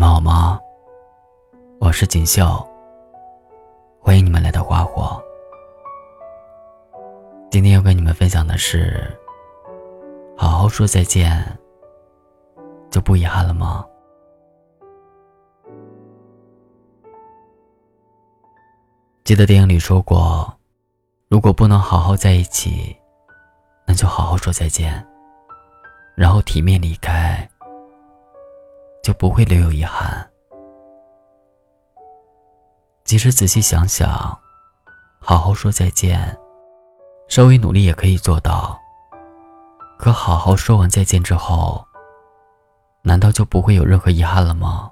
们好吗？我是锦绣，欢迎你们来到花火。今天要跟你们分享的是：好好说再见，就不遗憾了吗？记得电影里说过，如果不能好好在一起，那就好好说再见，然后体面离开。就不会留有遗憾。即使仔细想想，好好说再见，稍微努力也可以做到。可好好说完再见之后，难道就不会有任何遗憾了吗？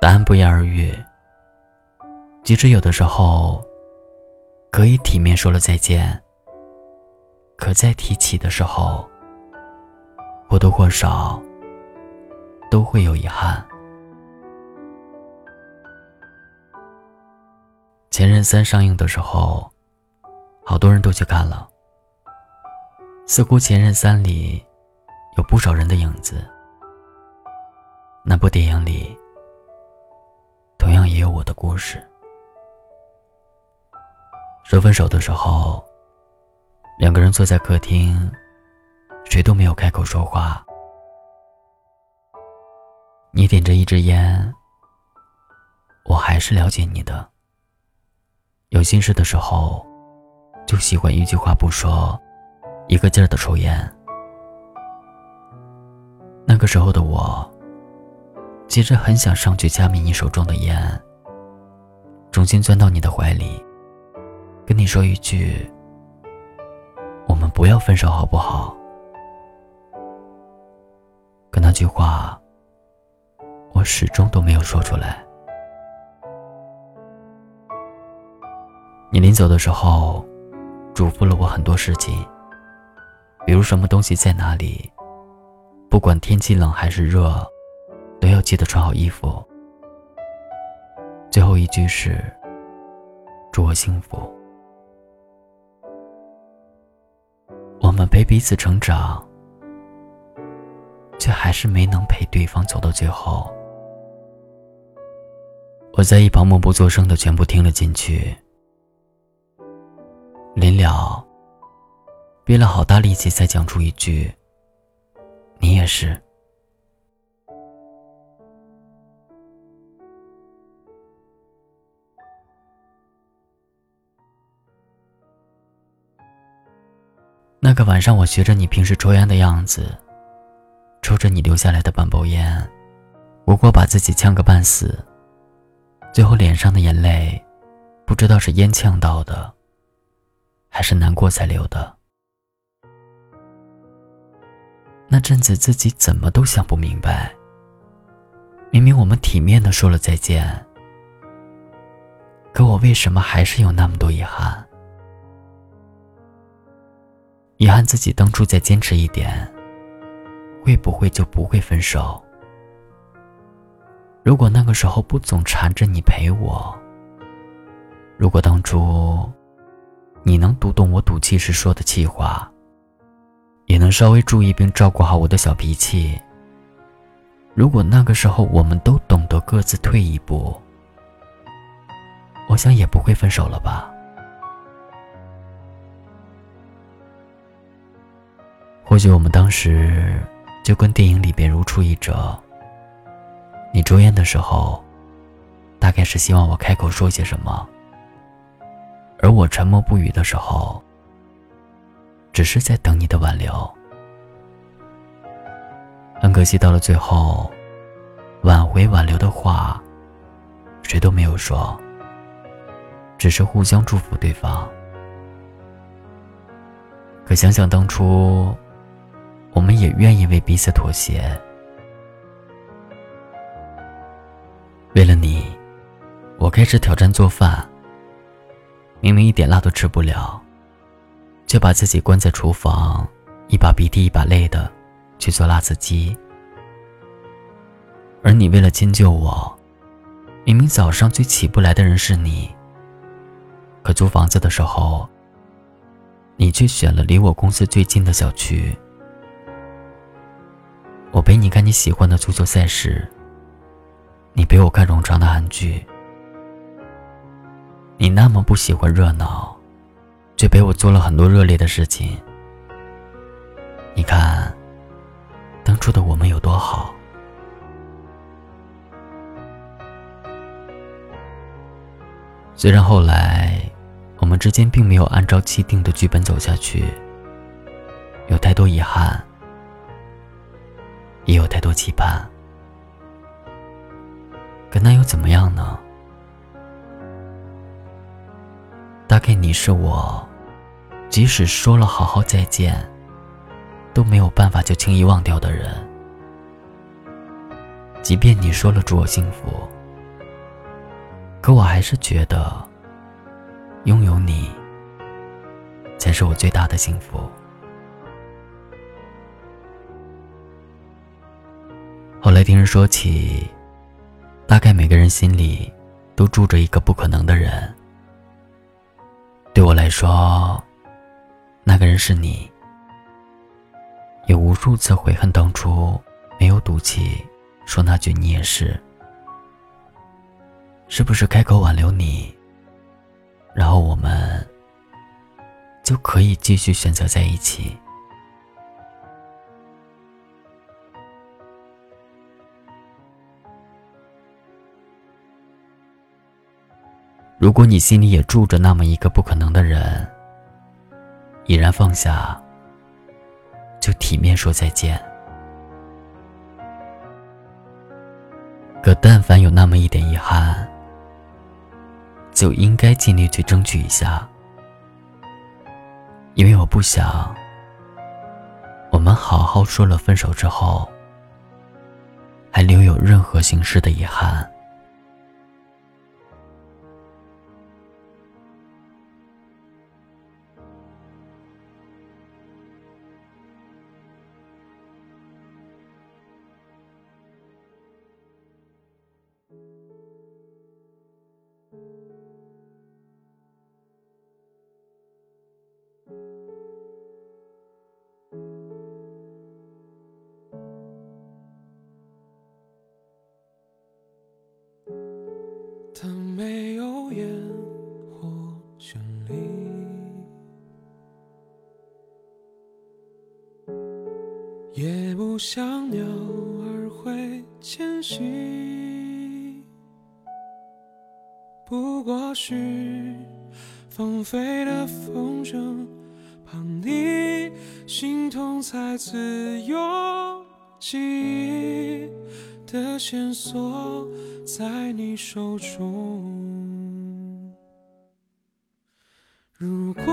答案不言而喻。即使有的时候可以体面说了再见，可再提起的时候。或多或少都会有遗憾。《前任三》上映的时候，好多人都去看了。似乎《前任三》里有不少人的影子。那部电影里，同样也有我的故事。说分手的时候，两个人坐在客厅。谁都没有开口说话。你点着一支烟，我还是了解你的。有心事的时候，就喜欢一句话不说，一个劲儿的抽烟。那个时候的我，其实很想上去掐灭你手中的烟，重新钻到你的怀里，跟你说一句：“我们不要分手，好不好？”可那句话，我始终都没有说出来。你临走的时候，嘱咐了我很多事情，比如什么东西在哪里，不管天气冷还是热，都要记得穿好衣服。最后一句是：祝我幸福。我们陪彼此成长。却还是没能陪对方走到最后。我在一旁默不作声的全部听了进去。临了，憋了好大力气才讲出一句：“你也是。”那个晚上，我学着你平时抽烟的样子。抽着你留下来的半包烟，不过把自己呛个半死。最后脸上的眼泪，不知道是烟呛到的，还是难过才流的。那阵子自己怎么都想不明白。明明我们体面的说了再见，可我为什么还是有那么多遗憾？遗憾自己当初再坚持一点。会不会就不会分手？如果那个时候不总缠着你陪我，如果当初你能读懂我赌气时说的气话，也能稍微注意并照顾好我的小脾气，如果那个时候我们都懂得各自退一步，我想也不会分手了吧。或许我们当时。就跟电影里边如出一辙。你抽烟的时候，大概是希望我开口说些什么；而我沉默不语的时候，只是在等你的挽留。很可惜，到了最后，挽回挽留的话，谁都没有说，只是互相祝福对方。可想想当初。我们也愿意为彼此妥协。为了你，我开始挑战做饭。明明一点辣都吃不了，却把自己关在厨房，一把鼻涕一把泪的去做辣子鸡。而你为了迁就我，明明早上最起不来的人是你，可租房子的时候，你却选了离我公司最近的小区。我陪你看你喜欢的足球赛事，你陪我看冗长的韩剧。你那么不喜欢热闹，却陪我做了很多热烈的事情。你看，当初的我们有多好。虽然后来我们之间并没有按照既定的剧本走下去，有太多遗憾，也有太多期盼，可那又怎么样呢？大概你是我，即使说了好好再见，都没有办法就轻易忘掉的人。即便你说了祝我幸福，可我还是觉得，拥有你才是我最大的幸福。后来听人说起，大概每个人心里都住着一个不可能的人。对我来说，那个人是你。也无数次悔恨当初没有赌气说那句“你也是”，是不是开口挽留你，然后我们就可以继续选择在一起？如果你心里也住着那么一个不可能的人，已然放下，就体面说再见。可但凡有那么一点遗憾，就应该尽力去争取一下，因为我不想我们好好说了分手之后，还留有任何形式的遗憾。没有烟火绚丽，也不像鸟儿会迁徙，不过是放飞的风筝，怕你心痛才自由记忆的线索。在你手中，如果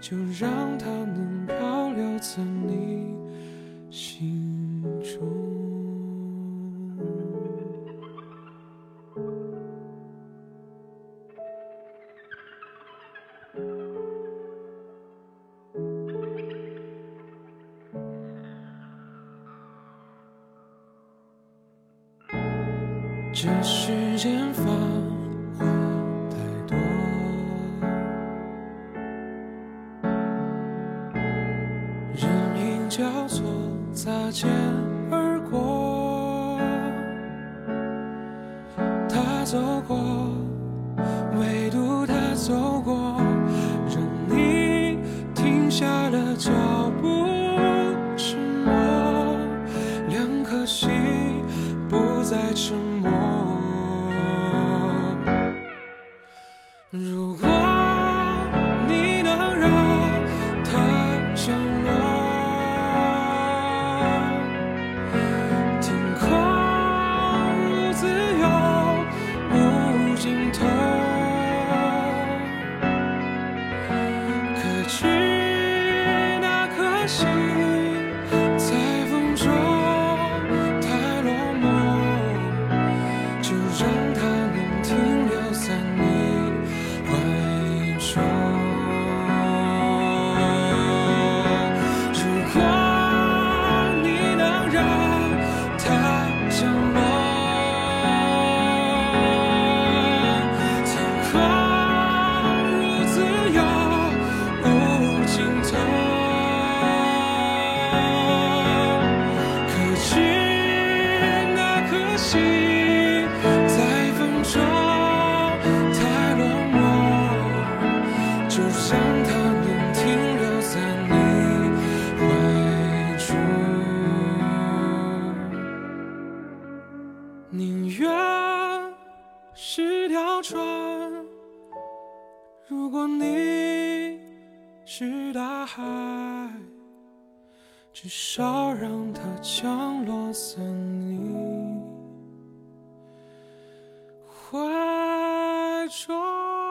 就让它能漂流在你心中。这世间放。chance. 是条船，如果你是大海。至少让它降落在你怀中。